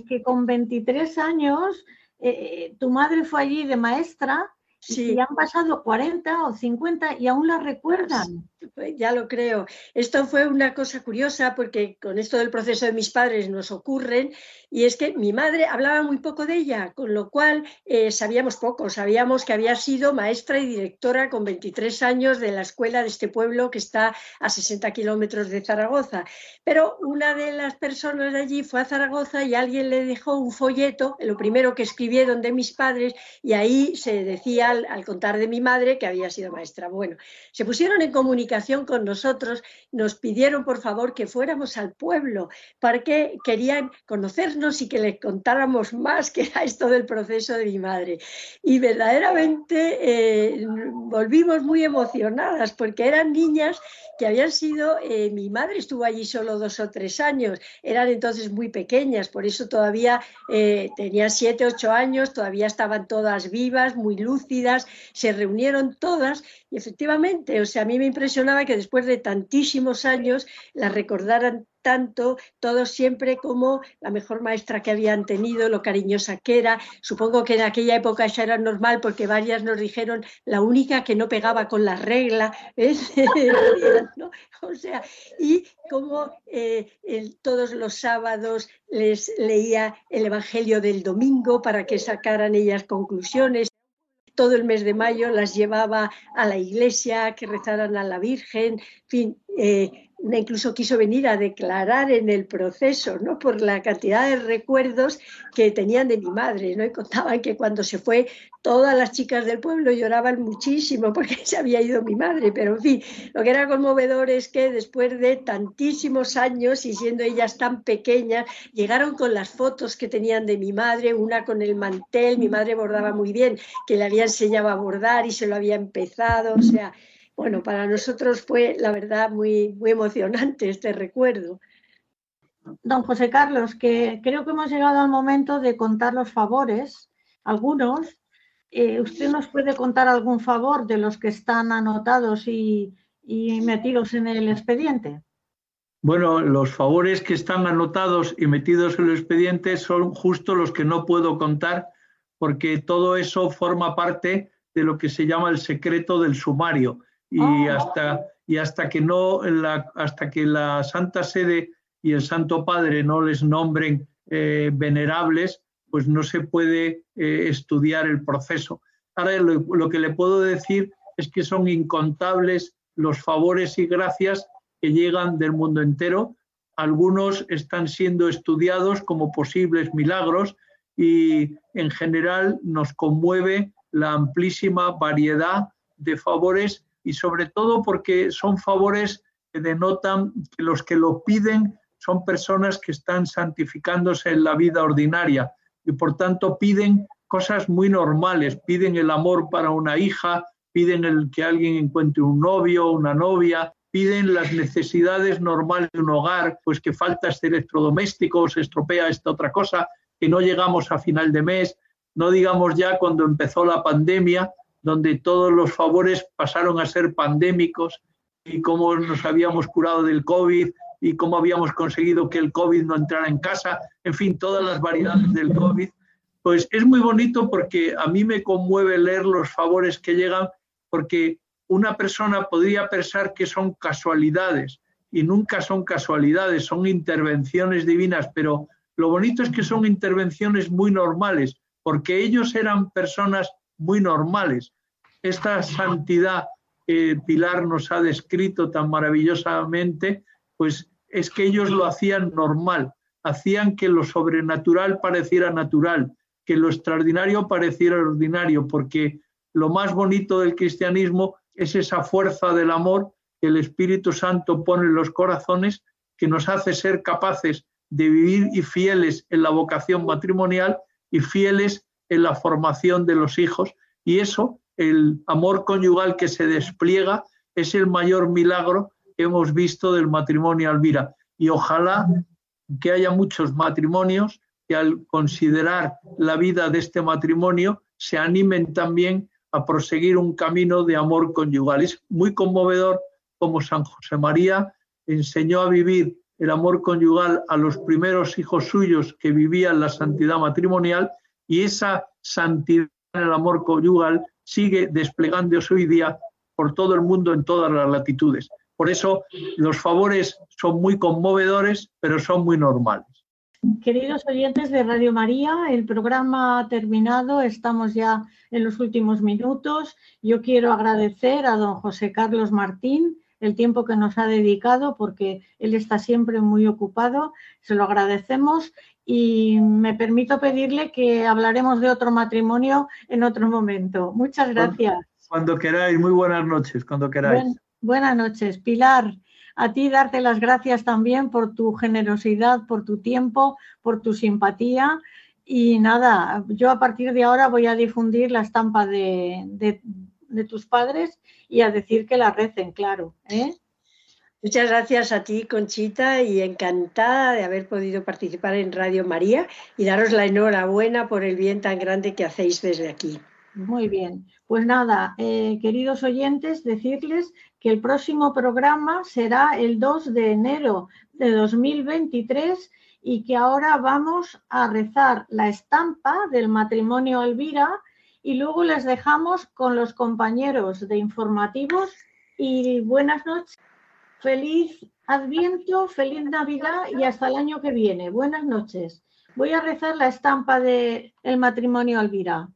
que, con 23 años eh, tu madre fue allí de maestra Sí. Y han pasado 40 o 50 y aún la recuerdan. Pues ya lo creo. Esto fue una cosa curiosa porque con esto del proceso de mis padres nos ocurren y es que mi madre hablaba muy poco de ella, con lo cual eh, sabíamos poco. Sabíamos que había sido maestra y directora con 23 años de la escuela de este pueblo que está a 60 kilómetros de Zaragoza. Pero una de las personas de allí fue a Zaragoza y alguien le dejó un folleto, lo primero que escribieron de mis padres, y ahí se decía al, contar de mi madre que había sido maestra. Bueno, se pusieron en comunicación con nosotros, nos pidieron por favor que fuéramos al pueblo porque querían conocernos y que les contáramos más que era esto del proceso de mi madre. Y verdaderamente eh, volvimos muy emocionadas porque eran niñas que habían sido, eh, mi madre estuvo allí solo dos o tres años, eran entonces muy pequeñas, por eso todavía eh, tenían siete, ocho años, todavía estaban todas vivas, muy lúcidas, se reunieron todas y efectivamente, o sea, a mí me impresionaba que después de tantísimos años las recordaran tanto, todos siempre como la mejor maestra que habían tenido, lo cariñosa que era. Supongo que en aquella época eso era normal porque varias nos dijeron la única que no pegaba con la regla. [LAUGHS] O sea, y como eh, todos los sábados les leía el Evangelio del domingo para que sacaran ellas conclusiones todo el mes de mayo las llevaba a la iglesia, que rezaran a la Virgen, en fin, eh, incluso quiso venir a declarar en el proceso, ¿no? Por la cantidad de recuerdos que tenían de mi madre, ¿no? Y contaban que cuando se fue, todas las chicas del pueblo lloraban muchísimo [LAUGHS] porque se había ido mi madre, pero en fin, lo que era conmovedor es que después de tantísimos años y siendo ellas tan pequeñas, llegaron con las fotos que tenían de mi madre, una con el mantel, mi madre bordaba muy bien, que le había enseñado a bordar y se lo había empezado, o sea, bueno, para nosotros fue, la verdad, muy, muy emocionante este recuerdo. Don José Carlos, que creo que hemos llegado al momento de contar los favores, algunos. Eh, ¿Usted nos puede contar algún favor de los que están anotados y, y metidos en el expediente? Bueno, los favores que están anotados y metidos en el expediente son justo los que no puedo contar porque todo eso forma parte de lo que se llama el secreto del sumario. Y Ah. hasta, y hasta que no la, hasta que la Santa Sede y el Santo Padre no les nombren eh, venerables, pues no se puede eh, estudiar el proceso. Ahora lo, lo que le puedo decir es que son incontables los favores y gracias que llegan del mundo entero. Algunos están siendo estudiados como posibles milagros y en general nos conmueve la amplísima variedad de favores y sobre todo porque son favores que denotan que los que lo piden son personas que están santificándose en la vida ordinaria y por tanto piden cosas muy normales, piden el amor para una hija, piden el que alguien encuentre un novio, una novia, piden las necesidades normales de un hogar, pues que falta este electrodoméstico, se estropea esta otra cosa, que no llegamos a final de mes, no digamos ya cuando empezó la pandemia, donde todos los favores pasaron a ser pandémicos y cómo nos habíamos curado del COVID y cómo habíamos conseguido que el COVID no entrara en casa, en fin, todas las variedades del COVID. Pues es muy bonito porque a mí me conmueve leer los favores que llegan porque una persona podría pensar que son casualidades y nunca son casualidades, son intervenciones divinas, pero lo bonito es que son intervenciones muy normales, porque ellos eran personas muy normales. Esta santidad que Pilar nos ha descrito tan maravillosamente, pues es que ellos lo hacían normal, hacían que lo sobrenatural pareciera natural, que lo extraordinario pareciera ordinario, porque lo más bonito del cristianismo es esa fuerza del amor que el Espíritu Santo pone en los corazones, que nos hace ser capaces de vivir y fieles en la vocación matrimonial y fieles en la formación de los hijos. Y eso, el amor conyugal que se despliega, es el mayor milagro que hemos visto del matrimonio Alvira. Y ojalá que haya muchos matrimonios que al considerar la vida de este matrimonio se animen también a proseguir un camino de amor conyugal. Es muy conmovedor como San José María enseñó a vivir el amor conyugal a los primeros hijos suyos que vivían la santidad matrimonial y esa santidad en el amor conyugal sigue desplegándose hoy día por todo el mundo en todas las latitudes. Por eso los favores son muy conmovedores, pero son muy normales. Queridos oyentes de Radio María, el programa ha terminado, estamos ya en los últimos minutos. Yo quiero agradecer a don José Carlos Martín el tiempo que nos ha dedicado porque él está siempre muy ocupado, se lo agradecemos y me permito pedirle que hablaremos de otro matrimonio en otro momento. Muchas gracias. Cuando queráis, muy buenas noches, cuando queráis. Buen, buenas noches, Pilar. A ti darte las gracias también por tu generosidad, por tu tiempo, por tu simpatía. Y nada, yo a partir de ahora voy a difundir la estampa de, de, de tus padres y a decir que la recen, claro. ¿eh? Muchas gracias a ti, Conchita, y encantada de haber podido participar en Radio María y daros la enhorabuena por el bien tan grande que hacéis desde aquí. Muy bien. Pues nada, eh, queridos oyentes, decirles que el próximo programa será el 2 de enero de 2023 y que ahora vamos a rezar la estampa del matrimonio Elvira y luego les dejamos con los compañeros de informativos y buenas noches. Feliz Adviento, feliz Navidad y hasta el año que viene. Buenas noches. Voy a rezar la estampa del el matrimonio Elvira.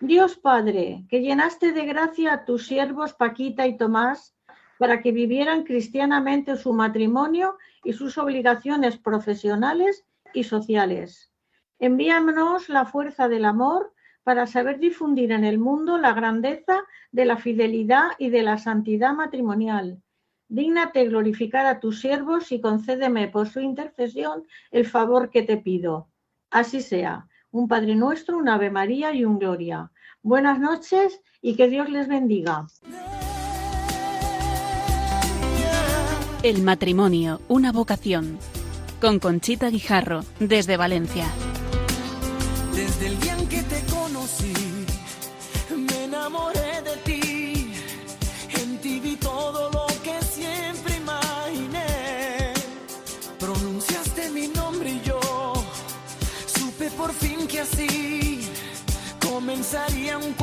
Dios Padre, que llenaste de gracia a tus siervos Paquita y Tomás para que vivieran cristianamente su matrimonio y sus obligaciones profesionales y sociales. Envíanos la fuerza del amor para saber difundir en el mundo la grandeza de la fidelidad y de la santidad matrimonial. Dígnate glorificar a tus siervos y concédeme por su intercesión el favor que te pido. Así sea. Un Padre Nuestro, un Ave María y un Gloria. Buenas noches y que Dios les bendiga. El matrimonio, una vocación. Con Conchita Guijarro, desde Valencia. Desde el lanzaría un